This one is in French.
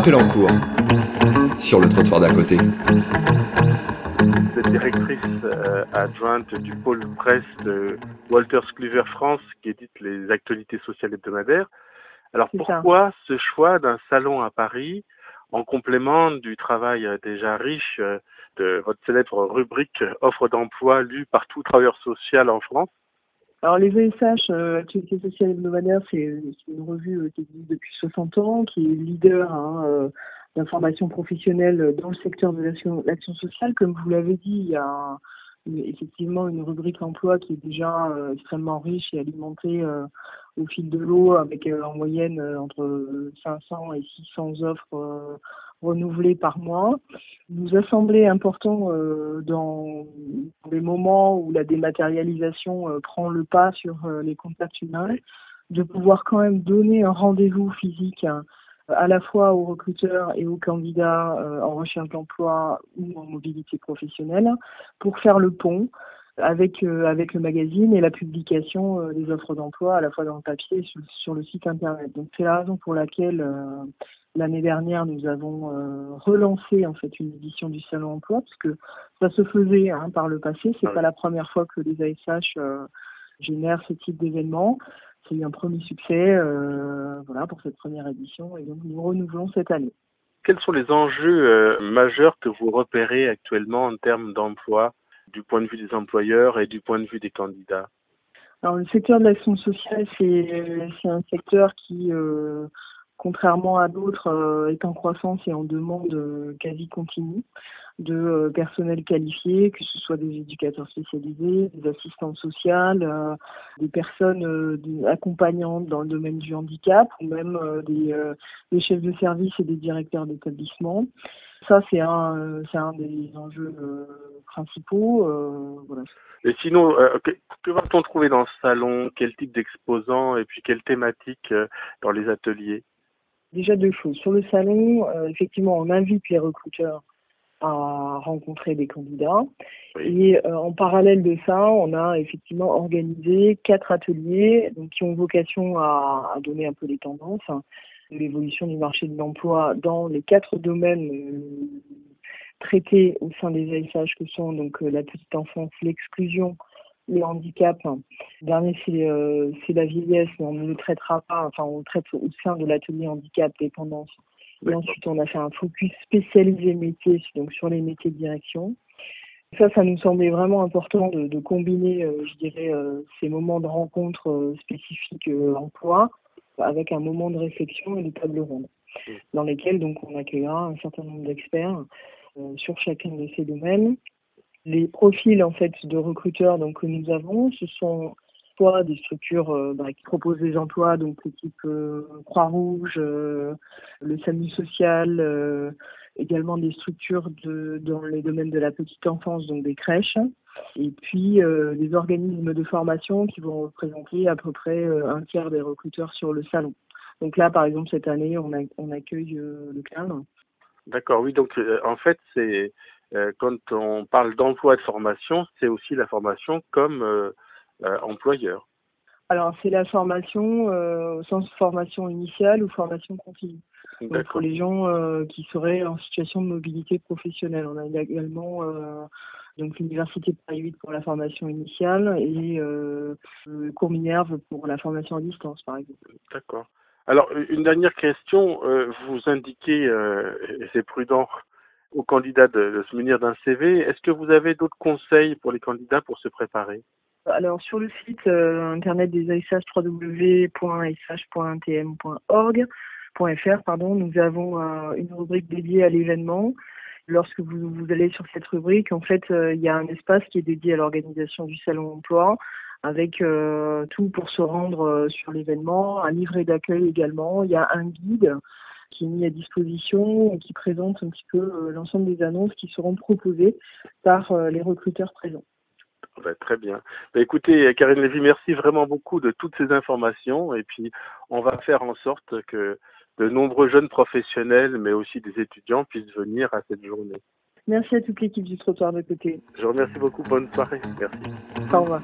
appel en cours sur le trottoir d'à côté. Êtes directrice euh, adjointe du pôle presse de Walters Cleaver France qui édite les actualités sociales hebdomadaires. Alors ça. pourquoi ce choix d'un salon à Paris en complément du travail euh, déjà riche euh, de votre célèbre rubrique offre d'emploi lue par tout travailleur social en France? Alors les ESH, Activités sociales hebdomadaires, c'est une revue euh, qui existe depuis 60 ans, qui est leader hein, euh, d'information professionnelle dans le secteur de l'action sociale. Comme vous l'avez dit, il y a un- effectivement une rubrique emploi qui est déjà euh, extrêmement riche et alimentée euh, au fil de l'eau, avec euh, en moyenne entre 500 et 600 offres renouvelées par mois. Nous a semblé important dans des moments où la dématérialisation prend le pas sur les contacts humains, de pouvoir quand même donner un rendez-vous physique à la fois aux recruteurs et aux candidats euh, en recherche d'emploi ou en mobilité professionnelle pour faire le pont avec, euh, avec le magazine et la publication euh, des offres d'emploi à la fois dans le papier et sur, sur le site internet. Donc c'est la raison pour laquelle l'année dernière nous avons euh, relancé en fait une édition du salon emploi parce que ça se faisait hein, par le passé. C'est Ah oui. pas la première fois que les ASH euh, génèrent ce type d'événement. C'est eu un premier succès euh, voilà, pour cette première édition et donc nous renouvelons cette année. Quels sont les enjeux euh, majeurs que vous repérez actuellement en termes d'emploi du point de vue des employeurs et du point de vue des candidats? Alors le secteur de l'action sociale, c'est c'est un secteur qui, euh, contrairement à d'autres, euh, est en croissance et en demande euh, quasi continue de euh, personnel qualifié, que ce soit des éducateurs spécialisés, des assistantes sociales, des personnes accompagnantes dans le domaine du handicap ou même des, chefs de service et des directeurs d'établissement. Ça, c'est un, un des enjeux principaux. Et sinon, que, va-t-on trouver dans ce salon? Quel type d'exposants? Et puis quelle thématique dans les ateliers? Déjà deux choses. Sur le salon, euh, effectivement, on invite les recruteurs à rencontrer des candidats. Et euh, en parallèle de ça, on a effectivement organisé quatre ateliers donc, qui ont vocation à, à donner un peu les tendances hein, de l'évolution du marché de l'emploi dans les quatre domaines euh, traités au sein des ASH que sont donc euh, la petite enfance, l'exclusion, le handicap. Le dernier, c'est euh, c'est la vieillesse, mais on ne le traitera pas, enfin on le traite au sein de l'atelier handicap, dépendance. Et ensuite, on a fait un focus spécialisé métier, donc sur les métiers de direction. Ça, ça nous semblait vraiment important de, de combiner, euh, je dirais, euh, ces moments de rencontre euh, spécifiques emploi avec un moment de réflexion et de table ronde, dans lesquels donc on accueillera un certain nombre d'experts sur chacun de ces domaines. Les profils en fait de recruteurs donc que nous avons, ce sont soit des structures euh, bah, qui proposent des emplois, donc le type euh, Croix-Rouge, euh, le SAMU social, euh, également des structures de, dans les domaines de la petite enfance, donc des crèches, et puis des organismes de formation qui vont représenter à peu près un tiers des recruteurs sur le salon. Donc là, par exemple, cette année, on, accueille le CLAN. D'accord, oui, donc en fait, c'est quand on parle d'emploi et de formation, c'est aussi la formation comme euh, euh, employeur. Alors, c'est la formation euh, au sens formation initiale ou formation continue. Donc, pour les gens euh, qui seraient en situation de mobilité professionnelle. On a également euh, donc l'université de Paris 8 pour la formation initiale et euh, le cours Minerve pour la formation à distance, par exemple. D'accord. Alors, une dernière question. euh, vous indiquez, euh, et c'est prudent aux candidats de, se munir d'un CV. Est-ce que vous avez d'autres conseils pour les candidats pour se préparer? Alors, sur le site euh, internet des ASH, www.sh.ntm.org, .fr, pardon, nous avons euh, une rubrique dédiée à l'événement. Lorsque vous, allez sur cette rubrique, en fait, euh, il y a un espace qui est dédié à l'organisation du salon emploi, avec tout pour se rendre sur l'événement, un livret d'accueil également. Il y a un guide qui est mis à disposition et qui présente un petit peu euh, l'ensemble des annonces qui seront proposées par euh, les recruteurs présents. Ah ben, Très bien. Ben, écoutez, Karine Lévy, merci vraiment beaucoup de toutes ces informations. Et puis, on va faire en sorte que de nombreux jeunes professionnels, mais aussi des étudiants, puissent venir à cette journée. Merci à toute l'équipe du trottoir de côté. Je vous remercie beaucoup. Bonne soirée. Merci. Au revoir.